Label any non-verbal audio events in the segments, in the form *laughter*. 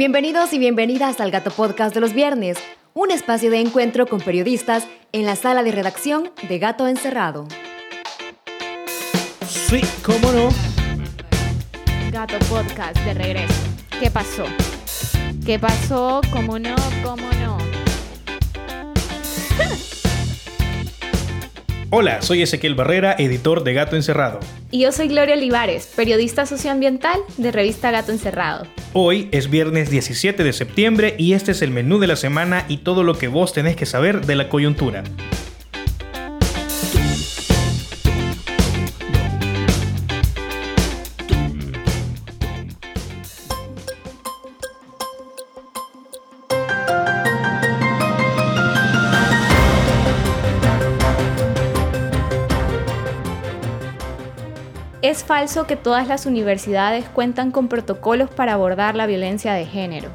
Bienvenidos y bienvenidas al Gato Podcast de los viernes, un espacio de encuentro con periodistas en la sala de redacción de Gato Encerrado. Sí, cómo no. Gato Podcast de regreso. ¿Qué pasó? ¿Qué pasó? ¿Cómo no? ¿Cómo no? *laughs* Hola, soy Ezequiel Barrera, editor de Gato Encerrado. Y yo soy Gloria Olivares, periodista socioambiental de revista Gato Encerrado. Hoy es viernes 17 de septiembre y este es el menú de la semana y todo lo que vos tenés que saber de la coyuntura. Falso que todas las universidades cuentan con protocolos para abordar la violencia de género.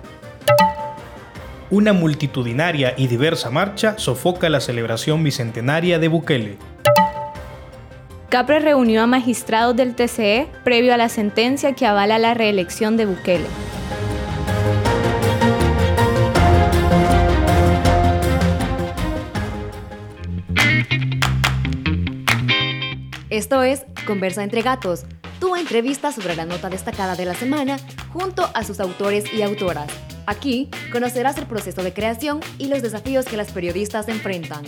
Una multitudinaria y diversa marcha sofoca la celebración bicentenaria de Bukele. Capre reunió a magistrados del TCE previo a la sentencia que avala la reelección de Bukele. Esto es Conversa entre Gatos, tu entrevista sobre la nota destacada de la semana junto a sus autores y autoras. Aquí conocerás el proceso de creación y los desafíos que las periodistas enfrentan.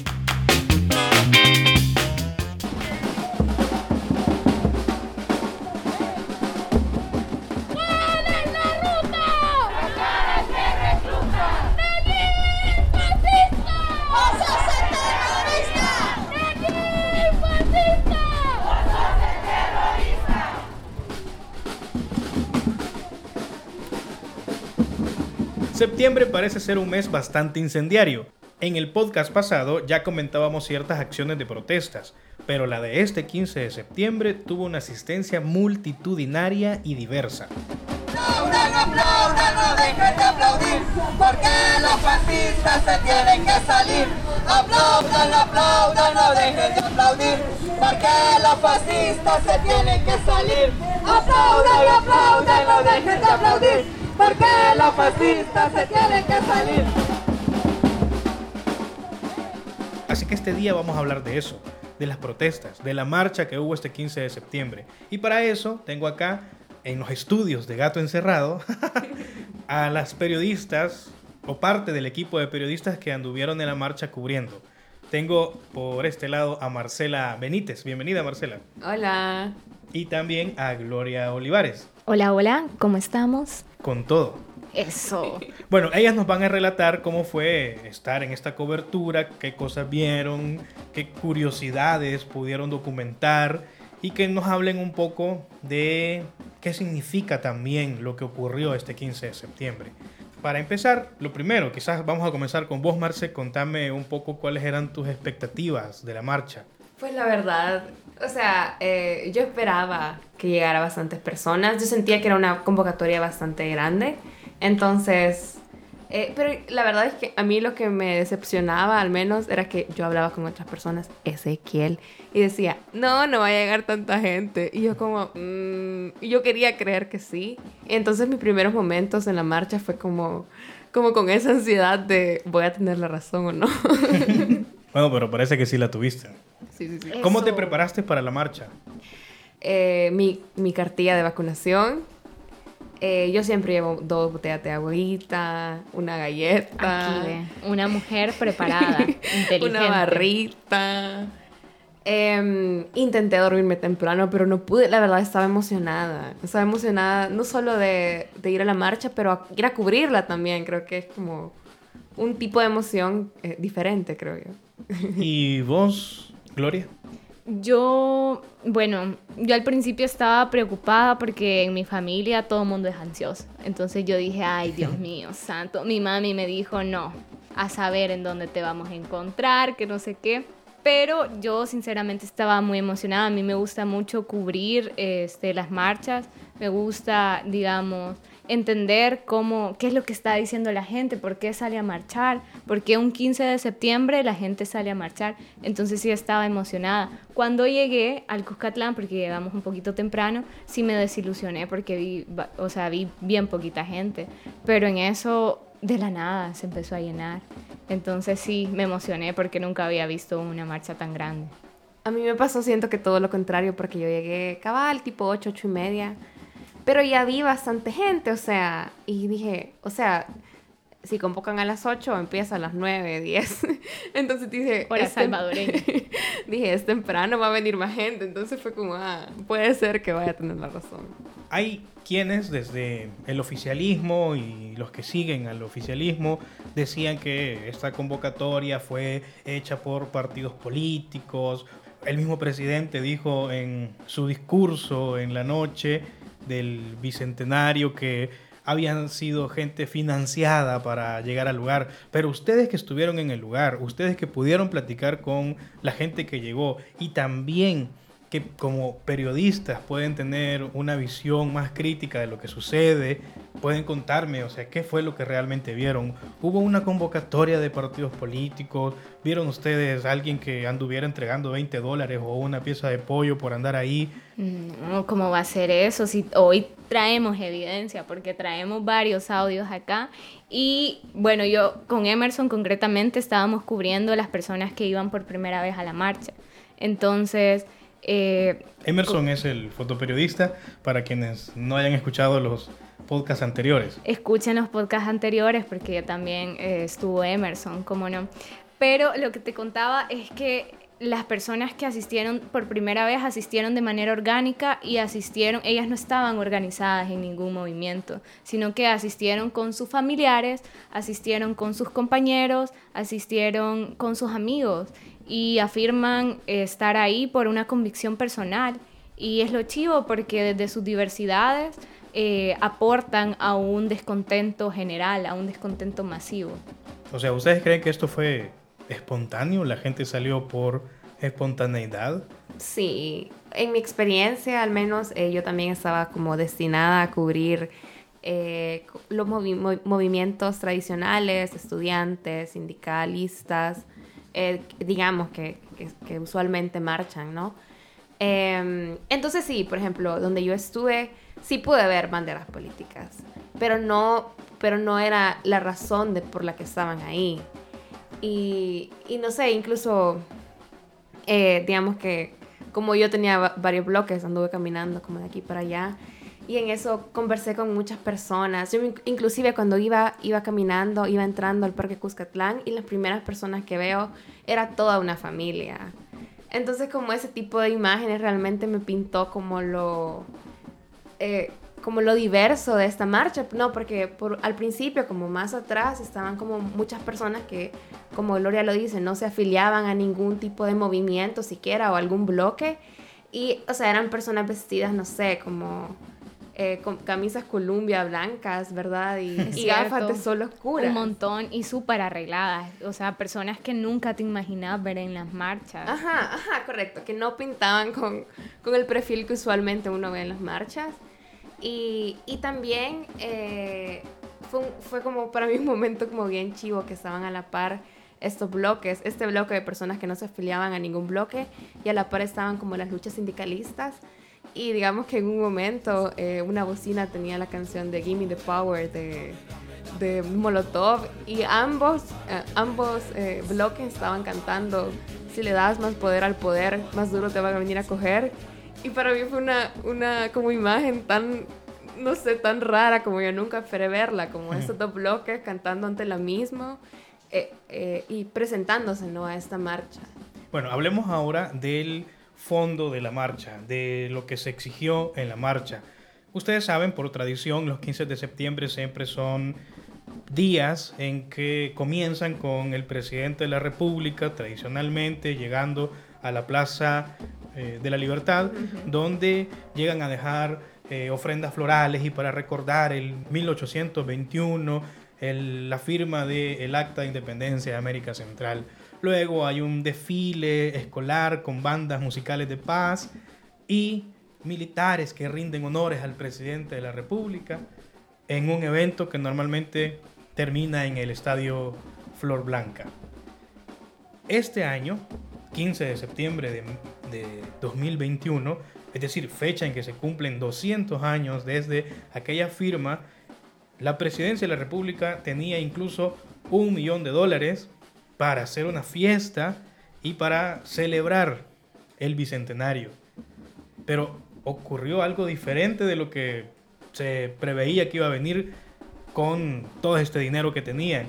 Septiembre parece ser un mes bastante incendiario. En el podcast pasado ya comentábamos ciertas acciones de protestas, pero la de este 15 de septiembre tuvo una asistencia multitudinaria y diversa. Aplaudan, aplaudan, no dejen de aplaudir, porque los fascistas se tienen que salir. Porque los fascistas se tienen que salir. Así que este día vamos a hablar de eso, de las protestas, de la marcha que hubo este 15 de septiembre. Y para eso tengo acá, en los estudios de Gato Encerrado, *laughs* a las periodistas o parte del equipo de periodistas que anduvieron en la marcha cubriendo. Tengo por este lado a Marcela Benítez. Bienvenida, Marcela. Hola. Y también a Gloria Olivares. Hola, hola, ¿cómo estamos? Con todo. Eso. Bueno, ellas nos van a relatar cómo fue estar en esta cobertura, qué cosas vieron, qué curiosidades pudieron documentar y que nos hablen un poco de qué significa también lo que ocurrió este 15 de septiembre. Para empezar, lo primero, quizás vamos a comenzar con vos, Marce, contame un poco cuáles eran tus expectativas de la marcha. Pues la verdad, o sea, eh, yo esperaba que llegara bastantes personas. Yo sentía que era una convocatoria bastante grande. Entonces, eh, pero la verdad es que a mí lo que me decepcionaba al menos era que yo hablaba con otras personas, Ezequiel, y decía, no, no va a llegar tanta gente. Y yo como, mm, yo quería creer que sí. Entonces mis primeros momentos en la marcha fue como, como con esa ansiedad de, voy a tener la razón o no. *laughs* Bueno, pero parece que sí la tuviste. Sí, sí, sí. ¿Cómo te preparaste para la marcha? Eh, mi, mi cartilla de vacunación. Eh, yo siempre llevo dos botellas de agüita, una galleta, Aquí una mujer preparada, *laughs* inteligente. una barrita. Em, intenté dormirme temprano, pero no pude. La verdad, estaba emocionada. Estaba emocionada no solo de, de ir a la marcha, pero a, ir a cubrirla también. Creo que es como un tipo de emoción eh, diferente, creo yo. ¿Y vos, Gloria? Yo, bueno, yo al principio estaba preocupada porque en mi familia todo el mundo es ansioso. Entonces yo dije, ay, Dios *laughs* mío, santo. Mi mami me dijo, no, a saber en dónde te vamos a encontrar, que no sé qué. Pero yo sinceramente estaba muy emocionada. A mí me gusta mucho cubrir este, las marchas. Me gusta, digamos, entender cómo, qué es lo que está diciendo la gente, por qué sale a marchar, por qué un 15 de septiembre la gente sale a marchar. Entonces sí estaba emocionada. Cuando llegué al Cuscatlán, porque llegamos un poquito temprano, sí me desilusioné porque vi, o sea, vi bien poquita gente. Pero en eso, de la nada, se empezó a llenar. Entonces sí, me emocioné porque nunca había visto una marcha tan grande. A mí me pasó, siento que todo lo contrario, porque yo llegué cabal, tipo 8, 8 y media pero ya vi bastante gente, o sea, y dije, o sea, si convocan a las 8, empieza a las 9, 10. *laughs* Entonces dije... Hora salvadoreña. *laughs* dije, es temprano, va a venir más gente. Entonces fue como, ah, puede ser que vaya a tener la razón. Hay quienes desde el oficialismo y los que siguen al oficialismo decían que esta convocatoria fue hecha por partidos políticos. El mismo presidente dijo en su discurso en la noche del bicentenario que habían sido gente financiada para llegar al lugar, pero ustedes que estuvieron en el lugar, ustedes que pudieron platicar con la gente que llegó y también que como periodistas pueden tener una visión más crítica de lo que sucede, pueden contarme, o sea, qué fue lo que realmente vieron. ¿Hubo una convocatoria de partidos políticos? ¿Vieron ustedes a alguien que anduviera entregando 20 dólares o una pieza de pollo por andar ahí? No, ¿cómo va a ser eso? Si hoy traemos evidencia, porque traemos varios audios acá. Y bueno, yo con Emerson concretamente estábamos cubriendo las personas que iban por primera vez a la marcha. Entonces eh, Emerson es el fotoperiodista para quienes no hayan escuchado los podcasts anteriores. Escuchen los podcasts anteriores porque también eh, estuvo Emerson, cómo no. Pero lo que te contaba es que las personas que asistieron por primera vez asistieron de manera orgánica y asistieron, ellas no estaban organizadas en ningún movimiento, sino que asistieron con sus familiares, asistieron con sus compañeros, asistieron con sus amigos y afirman estar ahí por una convicción personal. Y es lo chivo porque desde sus diversidades eh, aportan a un descontento general, a un descontento masivo. O sea, ¿ustedes creen que esto fue espontáneo? ¿La gente salió por espontaneidad? Sí, en mi experiencia al menos eh, yo también estaba como destinada a cubrir eh, los movimientos tradicionales, estudiantes, sindicalistas, eh, digamos, que, que, usualmente marchan, ¿no? Em, entonces sí, por ejemplo, donde yo estuve, sí pude ver banderas políticas, pero no, pero no era la razón de, por la que estaban ahí. Y, y no sé, incluso, eh, digamos que como yo tenía varios bloques, anduve caminando como de aquí para allá, y en eso conversé con muchas personas. Yo inclusive cuando iba, iba caminando, iba entrando al Parque Cuscatlán y las primeras personas que veo era toda una familia. Entonces como ese tipo de imágenes realmente me pintó como lo... Eh, como lo diverso de esta marcha, no, porque por, al principio, como más atrás, estaban como muchas personas que, como Gloria lo dice, no se afiliaban a ningún tipo de movimiento siquiera o algún bloque. Y, o sea, eran personas vestidas, no sé, como eh, con camisas Columbia blancas, ¿verdad? Y, gafas de sol oscuras. Un montón y súper arregladas. O sea, personas que nunca te imaginabas ver en las marchas. Ajá, ajá, correcto. Que no pintaban con, con el perfil que usualmente uno ve en las marchas. Y, y también eh, fue, fue como para mí un momento como bien chivo que estaban a la par estos bloques, este bloque de personas que no se afiliaban a ningún bloque y a la par estaban como las luchas sindicalistas y digamos que en un momento eh, una bocina tenía la canción de Gimme the Power de, de Molotov y ambos, eh, ambos eh, bloques estaban cantando si le das más poder al poder, más duro te van a venir a coger. Y para mí fue una, una como imagen tan, no sé, tan rara como yo nunca esperé verla, como estos dos bloques cantando ante la misma y presentándose ¿no? a esta marcha. Bueno, hablemos ahora del fondo de la marcha, de lo que se exigió en la marcha. Ustedes saben, por tradición, los 15 de septiembre siempre son días en que comienzan con el presidente de la República, tradicionalmente llegando a la Plaza eh, de la Libertad, donde llegan a dejar eh, ofrendas florales y para recordar el 1821, la firma del Acta de Independencia de América Central. Luego hay un desfile escolar con bandas musicales de paz y militares que rinden honores al presidente de la República. en un evento que normalmente termina en el estadio Flor Blanca. Este año, 15 de septiembre de, de 2021, es decir, fecha en que se cumplen 200 años desde aquella firma, la presidencia de la República tenía incluso un millón de dólares para hacer una fiesta y para celebrar el bicentenario. Pero ocurrió algo diferente de lo que se preveía que iba a venir con todo este dinero que tenían.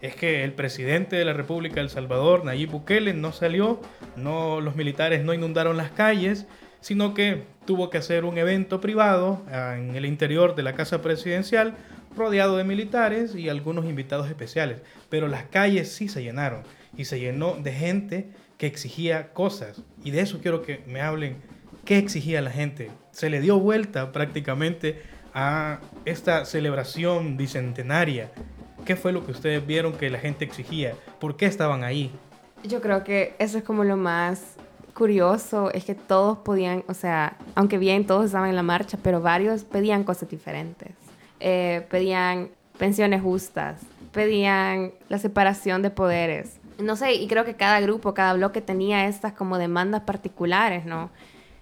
Es que el presidente de la República de El Salvador, Nayib Bukele, no salió, no, los militares no inundaron las calles, sino que tuvo que hacer un evento privado ah, en el interior de la casa presidencial, rodeado de militares y algunos invitados especiales. Pero las calles sí se llenaron y se llenó de gente que exigía cosas. Y de eso quiero que me hablen. ¿Qué exigía la gente? Se le dio vuelta prácticamente a esta celebración bicentenaria. ¿Qué fue lo que ustedes vieron que la gente exigía? ¿Por qué estaban ahí? Yo creo que eso es como lo más curioso, es que todos podían, o sea, aunque bien todos estaban en la marcha, pero varios pedían cosas diferentes. Eh, pedían pensiones justas, pedían la separación de poderes. No sé, y creo que cada grupo, cada bloque tenía estas como demandas particulares, ¿no?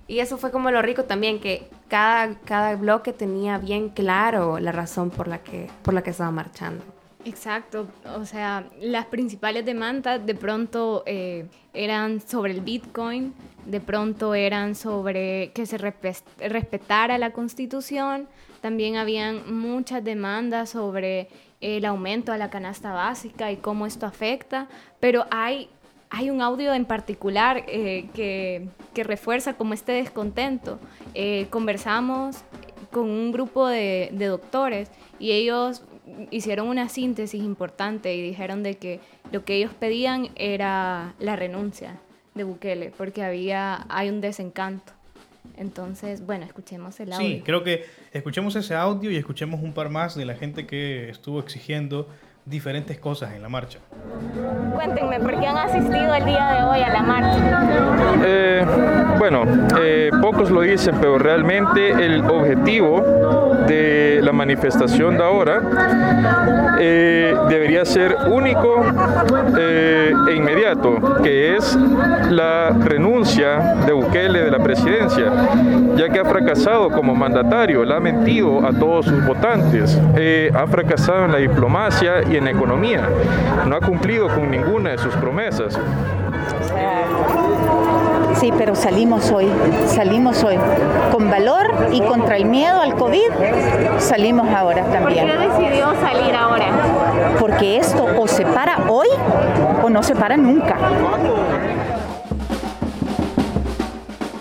Y eso fue como lo rico también, que cada, cada bloque tenía bien claro la razón por la que, por la que estaba marchando. Exacto, o sea, las principales demandas de pronto eh, eran sobre el Bitcoin, de pronto eran sobre que se respetara la constitución, también habían muchas demandas sobre el aumento a la canasta básica y cómo esto afecta, pero hay, hay un audio en particular eh, que, que, refuerza como este descontento. Eh, conversamos con un grupo de, de doctores y ellos hicieron una síntesis importante y dijeron de que lo que ellos pedían era la renuncia de Bukele, porque había, hay un desencanto. Entonces, bueno, escuchemos el audio. Sí, creo que escuchemos ese audio y escuchemos un par más de la gente que estuvo exigiendo diferentes cosas en la marcha. Cuéntenme, ¿por qué han asistido el día de hoy a la marcha? Eh, bueno, eh, pocos lo dicen, pero realmente el objetivo de la manifestación de ahora eh, debería ser único e inmediato, que es la renuncia de Bukele de la presidencia, ya que ha fracasado como mandatario, le ha mentido a todos sus votantes, ha fracasado en la diplomacia y en economía. No ha cumplido con ninguna de sus promesas. Sí, pero salimos hoy, salimos hoy. Con valor y contra el miedo al COVID, salimos ahora también. ¿Por qué decidió salir ahora? Porque esto o se para hoy o no se para nunca.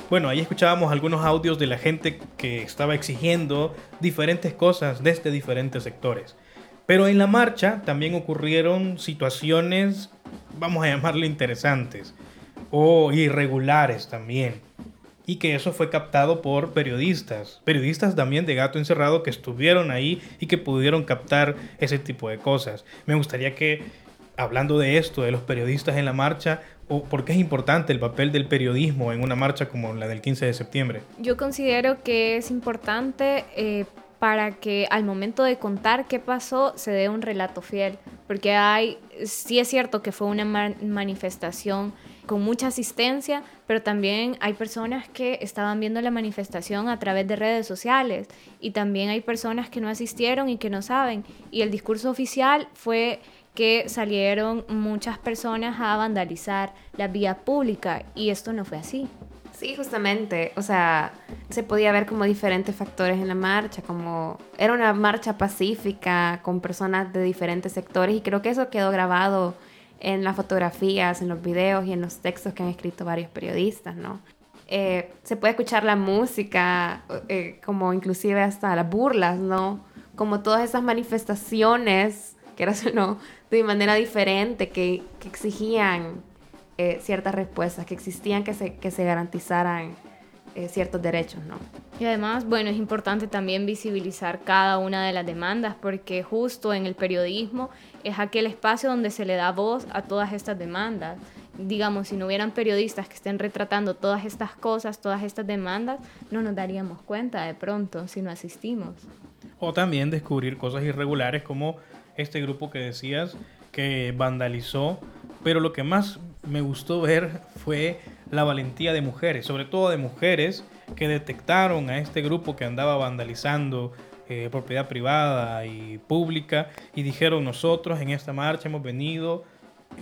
Bueno, ahí escuchábamos algunos audios de la gente que estaba exigiendo diferentes cosas desde diferentes sectores. Pero en la marcha también ocurrieron situaciones, vamos a llamarle interesantes, o irregulares también. Y que eso fue captado por periodistas, periodistas también de Gato Encerrado que estuvieron ahí y que pudieron captar ese tipo de cosas. Me gustaría que, hablando de esto, de los periodistas en la marcha, o por qué es importante el papel del periodismo en una marcha como la del 15 de septiembre. Yo considero que es importante eh, para que al momento de contar qué pasó se dé un relato fiel, porque hay, sí es cierto que fue una manifestación con mucha asistencia, pero también hay personas que estaban viendo la manifestación a través de redes sociales y también hay personas que no asistieron y que no saben. Y el discurso oficial fue que salieron muchas personas a vandalizar la vía pública y esto no fue así. Sí, justamente, o sea, se podía ver como diferentes factores en la marcha, como era una marcha pacífica con personas de diferentes sectores y creo que eso quedó grabado en las fotografías, en los videos y en los textos que han escrito varios periodistas, ¿no? Eh, se puede escuchar la música, eh, como inclusive hasta las burlas, ¿no? Como todas esas manifestaciones, que eran ¿no? *laughs* de manera diferente, que exigían eh, ciertas respuestas, que existían que se, que se garantizaran eh, ciertos derechos, ¿no? Y además, bueno, es importante también visibilizar cada una de las demandas, porque justo en el periodismo es aquel espacio donde se le da voz a todas estas demandas. Digamos, si no hubieran periodistas que estén retratando todas estas cosas, todas estas demandas, no nos daríamos cuenta de pronto si no asistimos. O también descubrir cosas irregulares como este grupo que decías que vandalizó. Pero lo que más me gustó ver fue la valentía de mujeres, sobre todo de mujeres que detectaron a este grupo que andaba vandalizando eh, propiedad privada y pública y dijeron nosotros en esta marcha hemos venido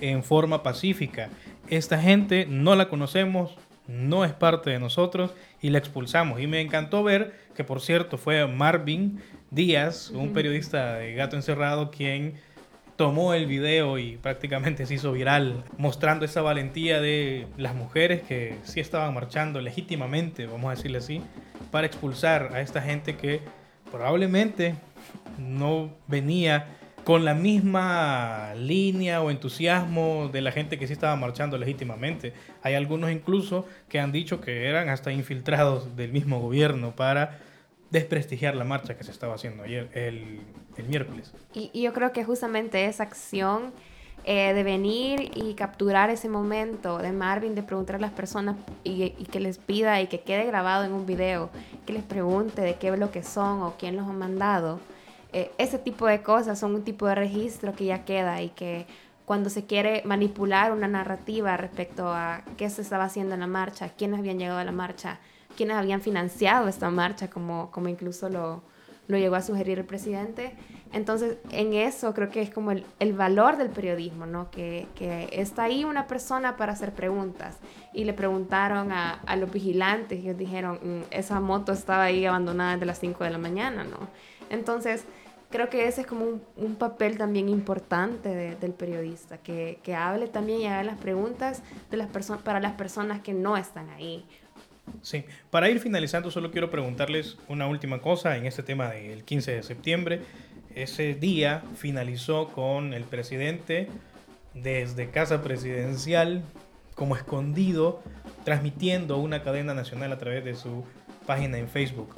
en forma pacífica. Esta gente no la conocemos, no es parte de nosotros y la expulsamos. Y me encantó ver que, por cierto, fue Marvin Díaz, un periodista de Gato Encerrado, quien tomó el video y prácticamente se hizo viral, mostrando esa valentía de las mujeres que sí estaban marchando legítimamente, vamos a decirle así, para expulsar a esta gente que probablemente no venía con la misma línea o entusiasmo de la gente que sí estaba marchando legítimamente. Hay algunos incluso que han dicho que eran hasta infiltrados del mismo gobierno para desprestigiar la marcha que se estaba haciendo ayer, el, miércoles. Y, yo creo que justamente esa acción eh, de venir y capturar ese momento de Marvin, de preguntar a las personas y, que les pida y que quede grabado en un video, que les pregunte de qué lo que son o quién los ha mandado eh, ese tipo de cosas son un tipo de registro que ya queda y que cuando se quiere manipular una narrativa respecto a qué se estaba haciendo en la marcha, quiénes habían llegado a la marcha, quiénes habían financiado esta marcha, como, como incluso lo, lo llegó a sugerir el presidente. Entonces, en eso creo que es como el, el valor del periodismo, ¿no? Que, que, está ahí una persona para hacer preguntas. Y le preguntaron a, a los vigilantes y ellos dijeron, mm, esa moto estaba ahí abandonada desde las 5 de la mañana, ¿no? Entonces, creo que ese es como un, papel también importante del periodista, que, hable también y haga las preguntas de las para las personas que no están ahí. Sí, para ir finalizando solo quiero preguntarles una última cosa en este tema del 15 de septiembre. Ese día finalizó con el presidente desde Casa Presidencial como escondido, transmitiendo una cadena nacional a través de su página en Facebook.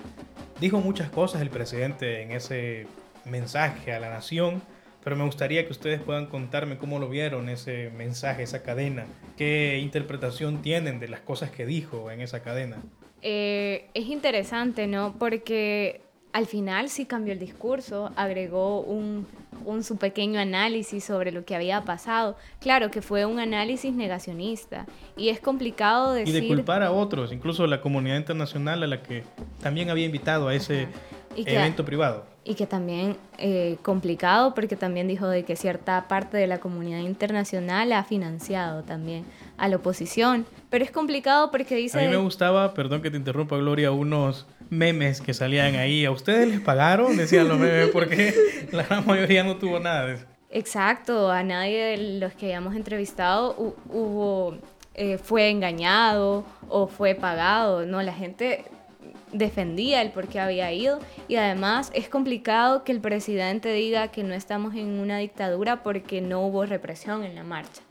Dijo muchas cosas el presidente en ese mensaje a la nación, pero me gustaría que ustedes puedan contarme cómo lo vieron ese mensaje, esa cadena, qué interpretación tienen de las cosas que dijo en esa cadena. Eh, es interesante, ¿no? Porque al final sí cambió el discurso, agregó un, un, su pequeño análisis sobre lo que había pasado. Claro que fue un análisis negacionista y es complicado decir... Y de culpar a otros, incluso la comunidad internacional a la que también había invitado a ese evento privado. Y que también eh, complicado porque también dijo de que cierta parte de la comunidad internacional ha financiado también a la oposición. Pero es complicado porque dice... A mí me gustaba, perdón que te interrumpa Gloria, unos memes que salían ahí. ¿A ustedes les pagaron? Decían los memes, porque *laughs* la gran mayoría no tuvo nada de eso. Exacto, a nadie de los que hayamos entrevistado hubo, eh, fue engañado o fue pagado. No, la gente defendía el por qué había ido y además es complicado que el presidente diga que no estamos en una dictadura porque no hubo represión en la marcha.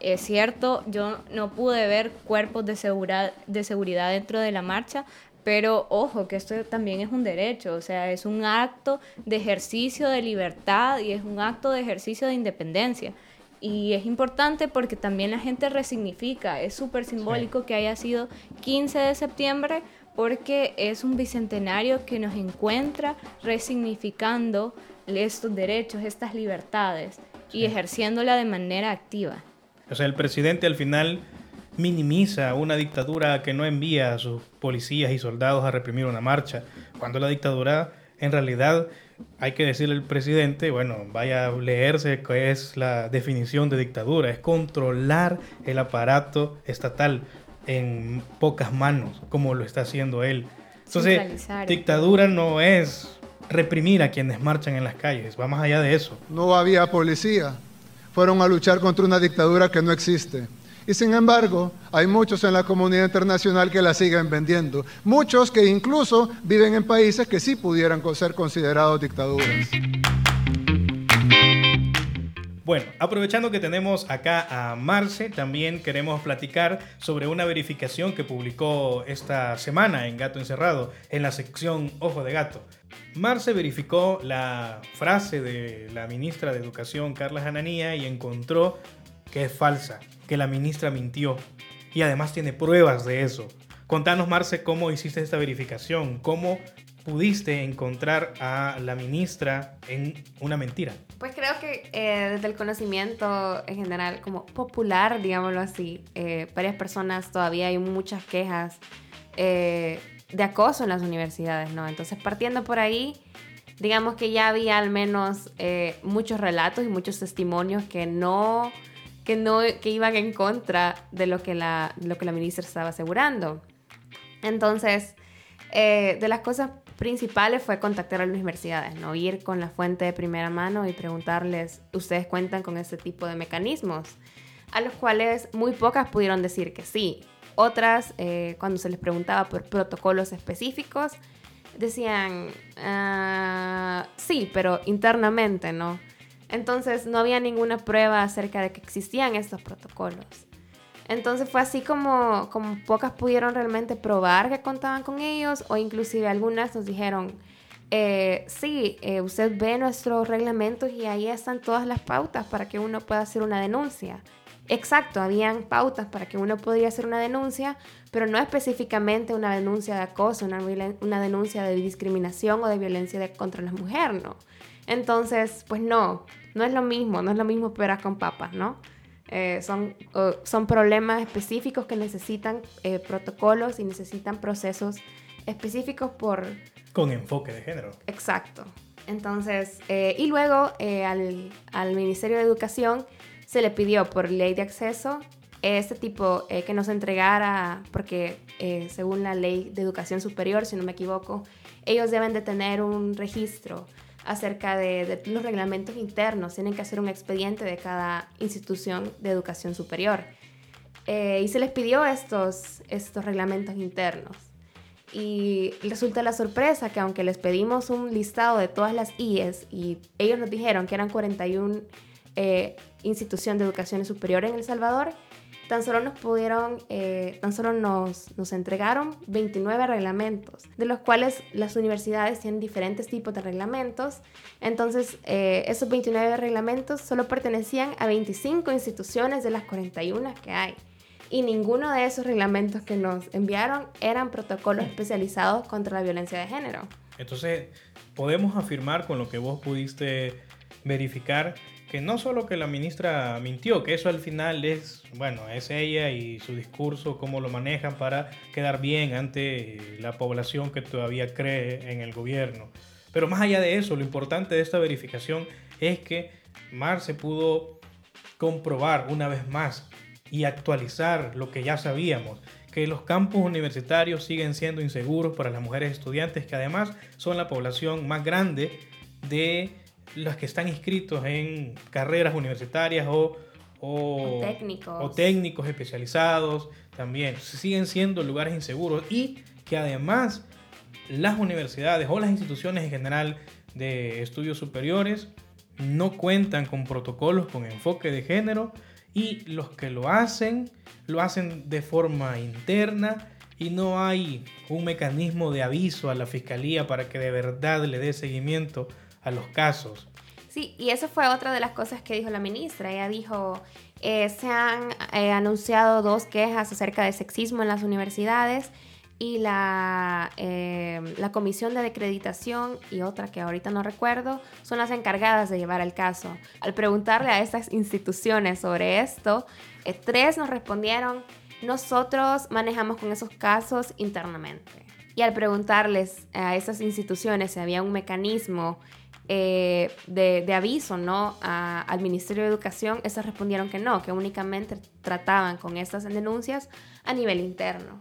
Es cierto, yo no pude ver cuerpos de seguridad, de seguridad dentro de la marcha, pero ojo, que esto también es un derecho, o sea, es un acto de ejercicio de libertad y es un acto de ejercicio de independencia. Y es importante porque también la gente resignifica, es súper simbólico que haya sido 15 de septiembre porque es un bicentenario que nos encuentra resignificando estos derechos, estas libertades y ejerciéndola de manera activa. O sea, el presidente al final minimiza una dictadura que no envía a sus policías y soldados a reprimir una marcha, cuando la dictadura en realidad hay que decirle al presidente, bueno, vaya a leerse qué es la definición de dictadura, es controlar el aparato estatal, en pocas manos, como lo está haciendo él. Entonces, dictadura no es reprimir a quienes marchan en las calles, va más allá de eso. No había policía, fueron a luchar contra una dictadura que no existe. Y sin embargo, hay muchos en la comunidad internacional que la siguen vendiendo. Muchos que incluso viven en países que sí pudieran ser considerados dictaduras. Bueno, aprovechando que tenemos acá a Marce, también queremos platicar sobre una verificación que publicó esta semana en Gato Encerrado, en la sección Ojo de Gato. Marce verificó la frase de la ministra de Educación, Carla Jananía, y encontró que es falsa, que la ministra mintió. Y además tiene pruebas de eso. Contanos, Marce, cómo hiciste esta verificación, cómo pudiste encontrar a la ministra en una mentira? Pues creo que eh, desde el conocimiento en general, como popular, digámoslo así, eh, varias personas todavía hay muchas quejas eh, de acoso en las universidades, ¿no? Entonces, partiendo por ahí, digamos que ya había al menos muchos relatos y muchos testimonios que no, que no, que iban en contra de lo que la, lo que la ministra estaba asegurando. Entonces, de las cosas principales fue contactar a las universidades, ¿no? Ir con la fuente de primera mano y preguntarles, ¿ustedes cuentan con ese tipo de mecanismos? A los cuales muy pocas pudieron decir que sí. Otras, eh, cuando se les preguntaba por protocolos específicos, decían, ah, sí, pero internamente, ¿no? Entonces no había ninguna prueba acerca de que existían estos protocolos. Entonces fue así como, como pocas pudieron realmente probar que contaban con ellos o inclusive algunas nos dijeron, eh, sí, eh, usted ve nuestros reglamentos y ahí están todas las pautas para que uno pueda hacer una denuncia. Exacto, habían pautas para que uno podría hacer una denuncia, pero no específicamente una denuncia de acoso, una, denuncia de discriminación o de violencia contra las mujeres, ¿no? Entonces, pues no, no es lo mismo, no es lo mismo peras con papas, ¿no? Eh, son, son problemas específicos que necesitan eh, protocolos y necesitan procesos específicos por... Con enfoque de género. Exacto. Entonces, eh, y luego al, al, Ministerio de Educación se le pidió por ley de acceso este tipo que nos entregara, porque según la ley de educación superior, si no me equivoco, ellos deben de tener un registro acerca de, los reglamentos internos. Tienen que hacer un expediente de cada institución de educación superior. Eh, y se les pidió estos, estos reglamentos internos. Y resulta la sorpresa que aunque les pedimos un listado de todas las IES y ellos nos dijeron que eran 41 eh, instituciones de educación superior en El Salvador, tan solo nos pudieron, eh, tan solo nos, nos entregaron 29 reglamentos, de los cuales las universidades tienen diferentes tipos de reglamentos. Entonces, eh, esos 29 reglamentos solo pertenecían a 25 instituciones de las 41 que hay. Y ninguno de esos reglamentos que nos enviaron eran protocolos especializados contra la violencia de género. Entonces, podemos afirmar con lo que vos pudiste verificar no solo que la ministra mintió, que eso al final es, bueno, es ella y su discurso, cómo lo manejan para quedar bien ante la población que todavía cree en el gobierno. Pero más allá de eso, lo importante de esta verificación es que Mar se pudo comprobar una vez más y actualizar lo que ya sabíamos, que los campus universitarios siguen siendo inseguros para las mujeres estudiantes, que además son la población más grande de los que están inscritos en carreras universitarias o, o, técnicos. o técnicos especializados también siguen siendo lugares inseguros y que además las universidades o las instituciones en general de estudios superiores no cuentan con protocolos con enfoque de género y los que lo hacen lo hacen de forma interna y no hay un mecanismo de aviso a la fiscalía para que de verdad le dé seguimiento a los casos. Sí, y eso fue otra de las cosas que dijo la ministra. Ella dijo, eh, se han eh, anunciado dos quejas acerca de sexismo en las universidades y la, eh, la comisión de acreditación y otra que ahorita no recuerdo son las encargadas de llevar el caso. Al preguntarle a estas instituciones sobre esto, tres nos respondieron, nosotros manejamos con esos casos internamente. Y al preguntarles a esas instituciones si había un mecanismo eh, de, aviso ¿no? al Ministerio de Educación, esas respondieron que no, que únicamente trataban con estas denuncias a nivel interno.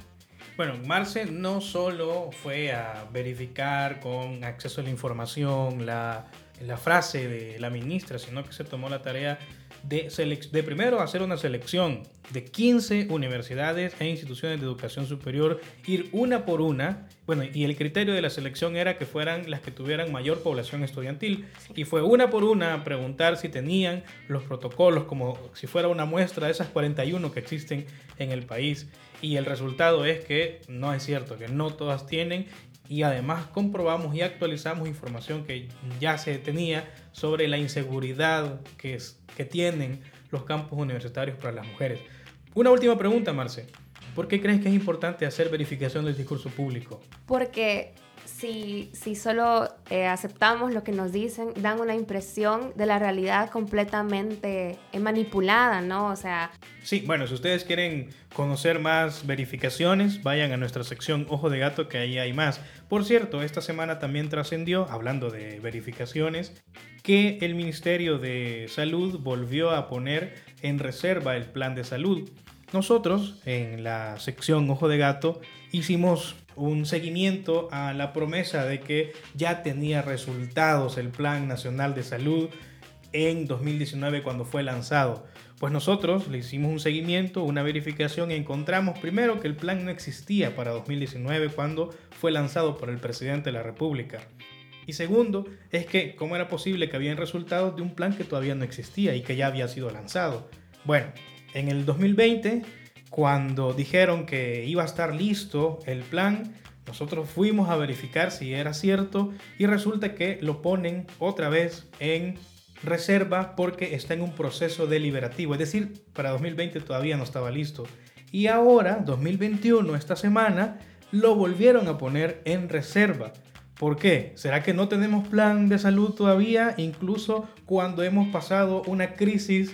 Bueno, Marce no solo fue a verificar con acceso a la información la, la frase de la ministra, sino que se tomó la tarea de, primero hacer una selección de 15 universidades e instituciones de educación superior, ir una por una. Bueno, y el criterio de la selección era que fueran las que tuvieran mayor población estudiantil. Y fue una por una preguntar si tenían los protocolos, como si fuera una muestra de esas 41 que existen en el país. Y el resultado es que no es cierto, que no todas tienen y además comprobamos y actualizamos información que ya se tenía sobre la inseguridad que, que tienen los campos universitarios para las mujeres. Una última pregunta, Marce. ¿Por qué crees que es importante hacer verificación del discurso público? Porque si, solo eh, aceptamos lo que nos dicen, dan una impresión de la realidad completamente eh, manipulada, ¿no? O sea... Sí, bueno, si ustedes quieren conocer más verificaciones, vayan a nuestra sección Ojo de Gato, que ahí hay más. Por cierto, esta semana también trascendió, hablando de verificaciones, que el Ministerio de Salud volvió a poner en reserva el plan de salud. Nosotros, en la sección Ojo de Gato, hicimos un seguimiento a la promesa de que ya tenía resultados el Plan Nacional de Salud en 2019 cuando fue lanzado. Pues nosotros le hicimos un seguimiento, una verificación y encontramos primero que el plan no existía para 2019 cuando fue lanzado por el presidente de la República. Y segundo, es que cómo era posible que habían resultados de un plan que todavía no existía y que ya había sido lanzado. Bueno, en el 2020 cuando dijeron que iba a estar listo el plan, nosotros fuimos a verificar si era cierto y resulta que lo ponen otra vez en reserva porque está en un proceso deliberativo. Es decir, para 2020 todavía no estaba listo. Y ahora, 2021, esta semana, lo volvieron a poner en reserva. ¿Por qué? ¿Será que no tenemos plan de salud todavía, incluso cuando hemos pasado una crisis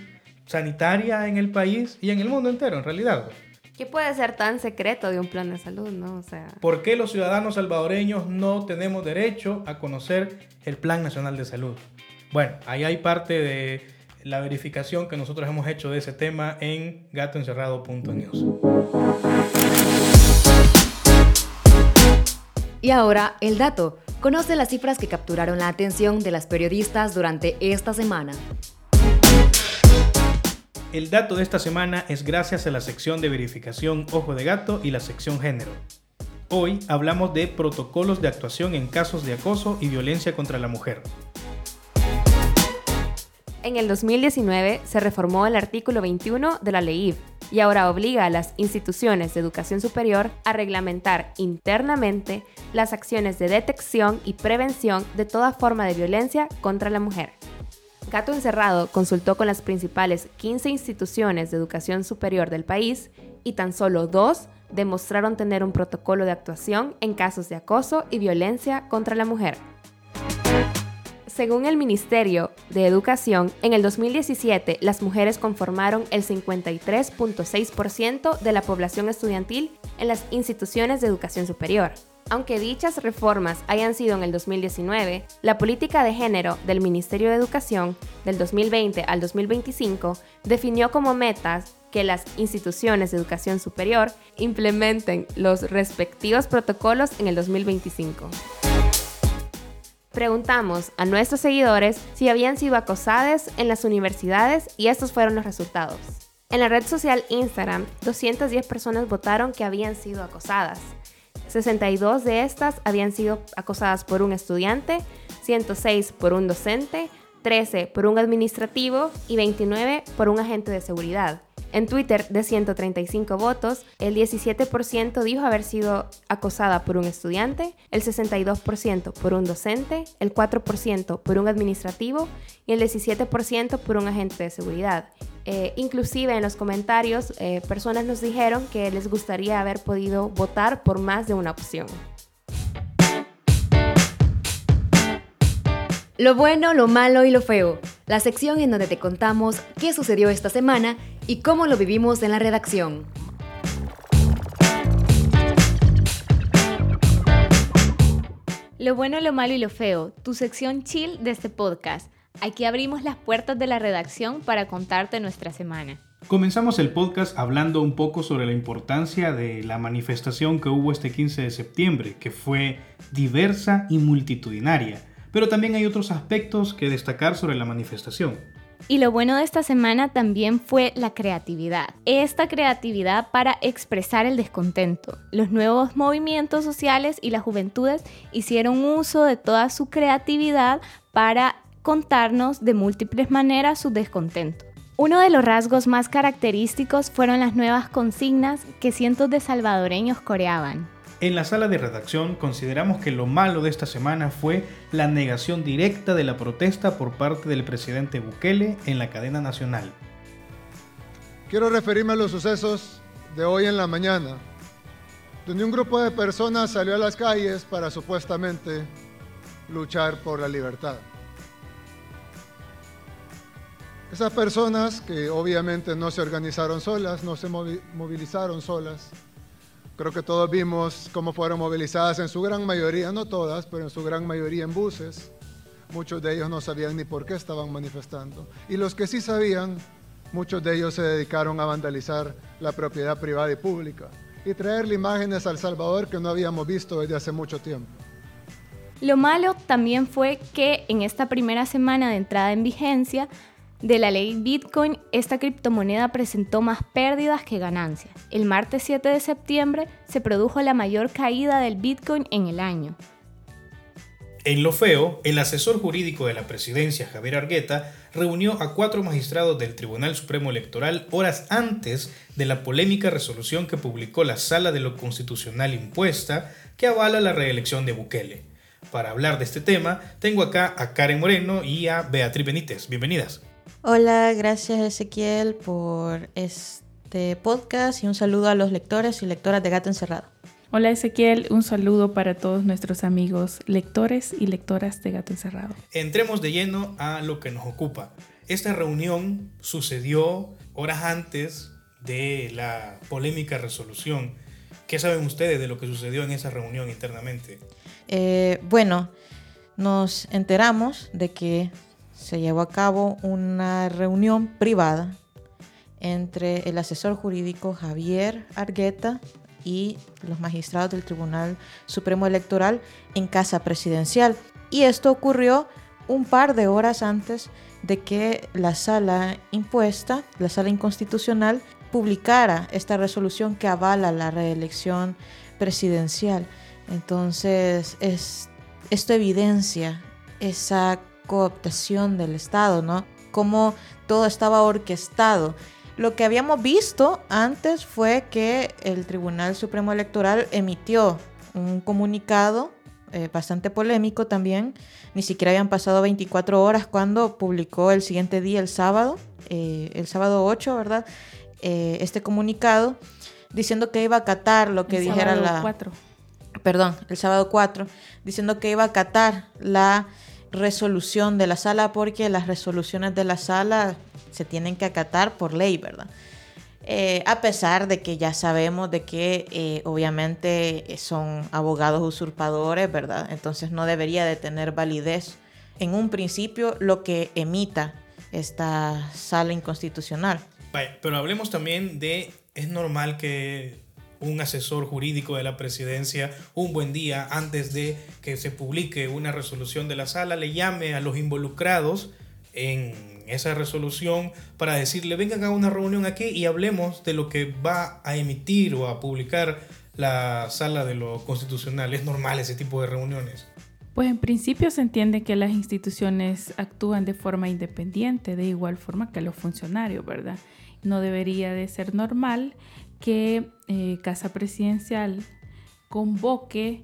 sanitaria en el país y en el mundo entero, en realidad. ¿Qué puede ser tan secreto de un plan de salud, no? O sea... ¿Por qué los ciudadanos salvadoreños no tenemos derecho a conocer el Plan Nacional de Salud? Bueno, ahí hay parte de la verificación que nosotros hemos hecho de ese tema en gatoencerrado.news. Y ahora el dato. Conoce las cifras que capturaron la atención de las periodistas durante esta semana. El dato de esta semana es gracias a la sección de verificación Ojo de Gato y la sección Género. Hoy hablamos de protocolos de actuación en casos de acoso y violencia contra la mujer. En el 2019 se reformó el artículo 21 de la ley y ahora obliga a las instituciones de educación superior a reglamentar internamente las acciones de detección y prevención de toda forma de violencia contra la mujer. Gato Encerrado consultó con las principales 15 instituciones de educación superior del país y tan solo dos demostraron tener un protocolo de actuación en casos de acoso y violencia contra la mujer. Según el Ministerio de Educación, en el 2017 las mujeres conformaron el 53.6% de la población estudiantil en las instituciones de educación superior. Aunque dichas reformas hayan sido en el 2019, la política de género del Ministerio de Educación del 2020 al 2025 definió como metas que las instituciones de educación superior implementen los respectivos protocolos en el 2025. Preguntamos a nuestros seguidores si habían sido acosadas en las universidades y estos fueron los resultados. En la red social Instagram, 210 personas votaron que habían sido acosadas. 62 de estas habían sido acosadas por un estudiante, 106 por un docente, 13 por un administrativo y 29 por un agente de seguridad. En Twitter, de 135 votos, el 17% dijo haber sido acosada por un estudiante, el 62% por un docente, el 4% por un administrativo y el 17% por un agente de seguridad. Eh, inclusive en los comentarios, eh, personas nos dijeron que les gustaría haber podido votar por más de una opción. Lo bueno, lo malo y lo feo. La sección en donde te contamos qué sucedió esta semana y cómo lo vivimos en la redacción. Lo bueno, lo malo y lo feo. Tu sección chill de este podcast. Aquí abrimos las puertas de la redacción para contarte nuestra semana. Comenzamos el podcast hablando un poco sobre la importancia de la manifestación que hubo este 15 de septiembre, que fue diversa y multitudinaria pero también hay otros aspectos que destacar sobre la manifestación. Y lo bueno de esta semana también fue la creatividad. Esta creatividad para expresar el descontento. Los nuevos movimientos sociales y las juventudes hicieron uso de toda su creatividad para contarnos de múltiples maneras su descontento. Uno de los rasgos más característicos fueron las nuevas consignas que cientos de salvadoreños coreaban. En la sala de redacción consideramos que lo malo de esta semana fue la negación directa de la protesta por parte del presidente Bukele en la cadena nacional. Quiero referirme a los sucesos de hoy en la mañana. donde un grupo de personas salió a las calles para supuestamente luchar por la libertad. Esas personas que obviamente no se organizaron solas, no se movilizaron solas, creo que todos vimos cómo fueron movilizadas en su gran mayoría, no todas, pero en su gran mayoría en buses. Muchos de ellos no sabían ni por qué estaban manifestando. Y los que sí sabían, muchos de ellos se dedicaron a vandalizar la propiedad privada y pública y traerle imágenes al Salvador que no habíamos visto desde hace mucho tiempo. Lo malo también fue que en esta primera semana de entrada en vigencia de la ley Bitcoin, esta criptomoneda presentó más pérdidas que ganancias. El martes 7 de septiembre se produjo la mayor caída del Bitcoin en el año. En lo feo, el asesor jurídico de la presidencia, Javier Argueta, reunió a cuatro magistrados del Tribunal Supremo Electoral horas antes de la polémica resolución que publicó la Sala de lo Constitucional impuesta que avala la reelección de Bukele. Para hablar de este tema, tengo acá a Karen Moreno y a Beatriz Benítez. Bienvenidas. Hola, gracias Ezequiel por este podcast y un saludo a los lectores y lectoras de Gato Encerrado. Hola Ezequiel, un saludo para todos nuestros amigos lectores y lectoras de Gato Encerrado. Entremos de lleno a lo que nos ocupa. Esta reunión sucedió horas antes de la polémica resolución. ¿Qué saben ustedes de lo que sucedió en esa reunión internamente? Eh, bueno, nos enteramos de que se llevó a cabo una reunión privada entre el asesor jurídico Javier Argueta y los magistrados del Tribunal Supremo Electoral en casa presidencial. Y esto ocurrió un par de horas antes de que la sala impuesta, la sala inconstitucional, publicara esta resolución que avala la reelección presidencial. Entonces, es, esto evidencia esa cooptación del Estado, ¿no? Cómo todo estaba orquestado lo que habíamos visto antes fue que el Tribunal Supremo Electoral emitió un comunicado eh, bastante polémico también. Ni siquiera habían pasado 24 horas cuando publicó el siguiente día, el sábado, eh, el sábado 8, ¿verdad? Eh, este comunicado diciendo que iba a acatar lo que dijera la... 4. Perdón, el sábado 4, diciendo que iba a acatar la resolución de la sala porque las resoluciones de la sala se tienen que acatar por ley, ¿verdad? Eh, a pesar de que ya sabemos de que eh, obviamente son abogados usurpadores, ¿verdad? Entonces no debería de tener validez en un principio lo que emita esta sala inconstitucional. Pero hablemos también de, es normal que un asesor jurídico de la presidencia un buen día antes de que se publique una resolución de la sala le llame a los involucrados en esa resolución para decirle, vengan a una reunión aquí y hablemos de lo que va a emitir o a publicar la sala de lo constitucional. ¿Es normal ese tipo de reuniones? Pues en principio se entiende que las instituciones actúan de forma independiente, de igual forma que los funcionarios, ¿verdad? No debería de ser normal que eh, Casa Presidencial convoque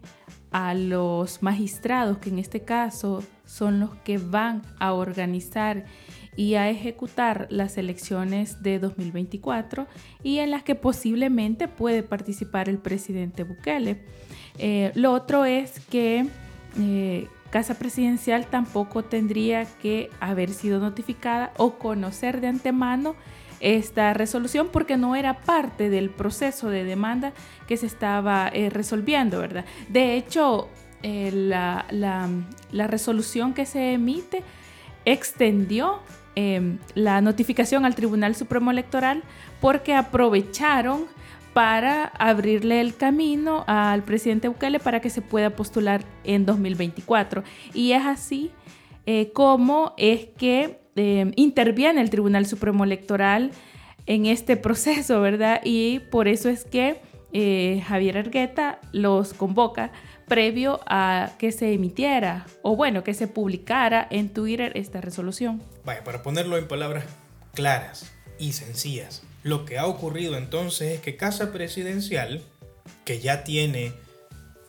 a los magistrados, que en este caso son los que van a organizar y a ejecutar las elecciones de 2024 y en las que posiblemente puede participar el presidente Bukele. Eh, lo otro es que eh, Casa Presidencial tampoco tendría que haber sido notificada o conocer de antemano esta resolución porque no era parte del proceso de demanda que se estaba eh, resolviendo, ¿verdad? De hecho, la, la resolución que se emite extendió Em, la notificación al Tribunal Supremo Electoral porque aprovecharon para abrirle el camino al presidente Bukele para que se pueda postular en 2024. Y es así eh, como es que em, interviene el Tribunal Supremo Electoral en este proceso, ¿verdad? Y por eso es que eh, Javier Argueta los convoca previo a que se emitiera o bueno, que se publicara en Twitter esta resolución. Vaya, para ponerlo en palabras claras y sencillas, lo que ha ocurrido entonces es que Casa Presidencial, que ya tiene,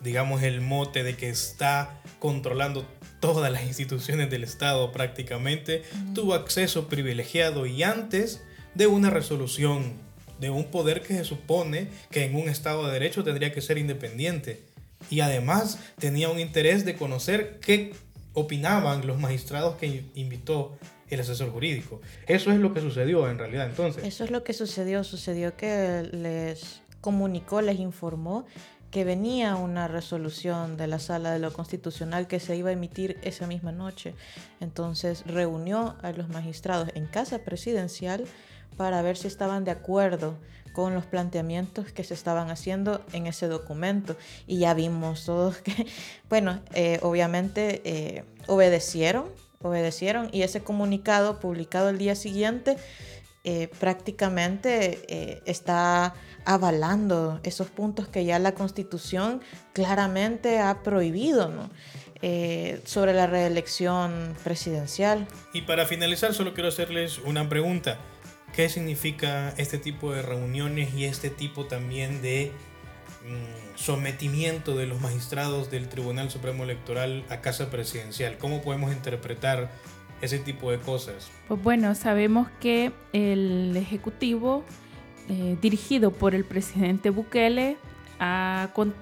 digamos, el mote de que está controlando todas las instituciones del Estado prácticamente, tuvo acceso privilegiado y antes de una resolución de un poder que se supone que en un Estado de Derecho tendría que ser independiente. Y además tenía un interés de conocer qué opinaban los magistrados que invitó el asesor jurídico. Eso es lo que sucedió en realidad entonces. Eso es lo que sucedió. Sucedió que les comunicó, les informó que venía una resolución de la sala de lo constitucional que se iba a emitir esa misma noche. Entonces reunió a los magistrados en casa presidencial para ver si estaban de acuerdo con los planteamientos que se estaban haciendo en ese documento. Y ya vimos todos que, *laughs* bueno, eh, obviamente eh, obedecieron, obedecieron y ese comunicado publicado el día siguiente eh, prácticamente está avalando esos puntos que ya la constitución claramente ha prohibido, ¿no? sobre la reelección presidencial. Y para finalizar, solo quiero hacerles una pregunta. ¿Qué significa este tipo de reuniones y este tipo también de mm, sometimiento de los magistrados del Tribunal Supremo Electoral a casa presidencial? ¿Cómo podemos interpretar ese tipo de cosas? Pues bueno, sabemos que el Ejecutivo, eh, dirigido por el presidente Bukele,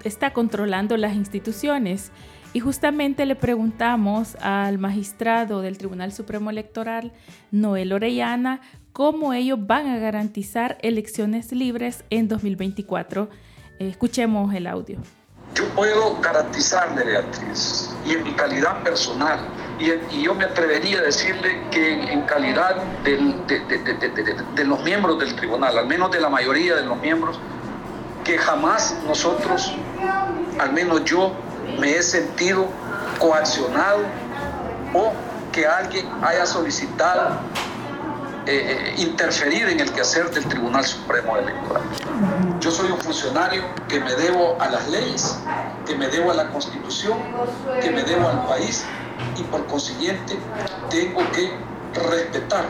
está controlando las instituciones. Y justamente le preguntamos al magistrado del Tribunal Supremo Electoral, Noel Orellana, cómo ellos van a garantizar elecciones libres en 2024. Eh, escuchemos el audio. Yo puedo garantizarle, Beatriz, y en mi calidad personal, y, yo me atrevería a decirle que en calidad de, los miembros del tribunal, al menos de la mayoría de los miembros, que jamás nosotros, al menos yo, me he sentido coaccionado o que alguien haya solicitado eh, interferir en el quehacer del Tribunal Supremo Electoral. Yo soy un funcionario que me debo a las leyes, que me debo a la Constitución, que me debo al país y por consiguiente tengo que respetar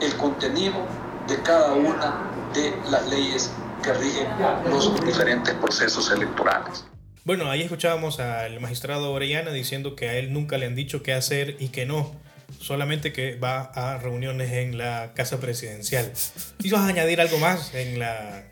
el contenido de cada una de las leyes que rigen los diferentes procesos electorales. Bueno, ahí escuchábamos al magistrado Orellana diciendo que a él nunca le han dicho qué hacer y que no solamente que va a reuniones en la casa presidencial. ¿Y vas a añadir algo más en la,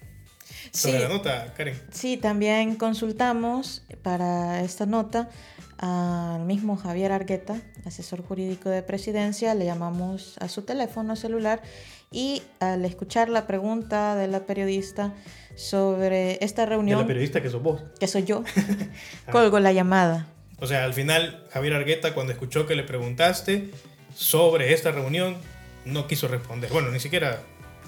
sobre la nota, Karen? Sí, también consultamos para esta nota al mismo Javier Argueta, asesor jurídico de presidencia, le llamamos a su teléfono celular y al escuchar la pregunta de la periodista sobre esta reunión... ¿De la periodista que sos vos? Que soy yo. *laughs* colgo la llamada. O sea, al final Javier Argueta cuando escuchó que le preguntaste sobre esta reunión no quiso responder. Bueno, ni siquiera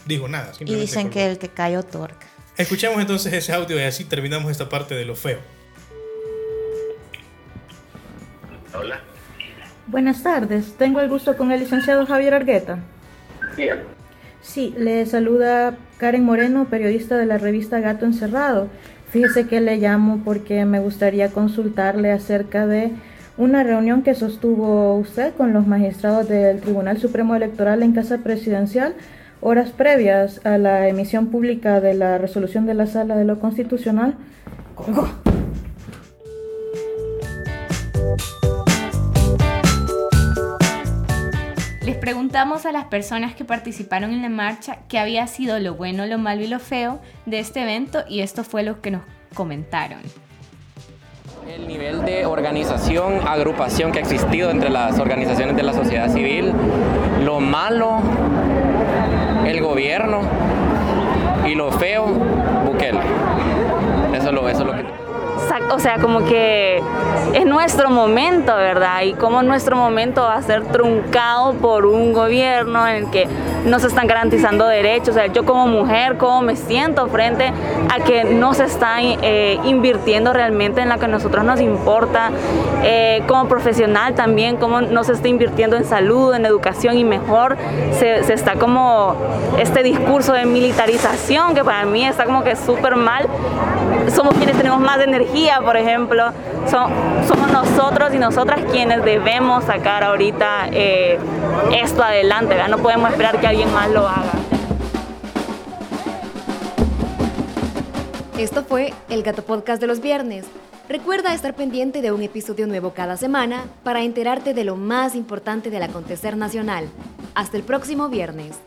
dijo nada. Y dicen que el que cayó torca. Escuchemos entonces ese audio y así terminamos esta parte de lo feo. Hola. Buenas tardes, tengo el gusto con el licenciado Javier Argueta. Bien. Sí, le saluda Karen Moreno, periodista de la revista Gato Encerrado. Fíjese que le llamo porque me gustaría consultarle acerca de una reunión que sostuvo usted con los magistrados del Tribunal Supremo Electoral en Casa Presidencial horas previas a la emisión pública de la resolución de la Sala de lo Constitucional. Les preguntamos a las personas que participaron en la marcha qué había sido lo bueno, lo malo y lo feo de este evento y esto fue lo que nos comentaron. El nivel de organización, agrupación que ha existido entre las organizaciones de la sociedad civil, lo malo, el gobierno y lo feo, Bukele. Eso es lo que o sea, como que es nuestro momento, ¿verdad? Y como nuestro momento va a ser truncado por un gobierno en el que no se están garantizando derechos. O sea, yo como mujer, ¿cómo me siento frente a que no se está eh, invirtiendo realmente en lo que a nosotros nos importa? Eh, como profesional también, cómo no se está invirtiendo en salud, en educación y mejor se, se está como este discurso de militarización que para mí está como que súper mal. Somos quienes tenemos más energía por ejemplo, somos nosotros y nosotras quienes debemos sacar ahorita eh, esto adelante, no podemos esperar que alguien más lo haga. Esto fue el Gato Podcast de los viernes. Recuerda estar pendiente de un episodio nuevo cada semana para enterarte de lo más importante del acontecer nacional. Hasta el próximo viernes.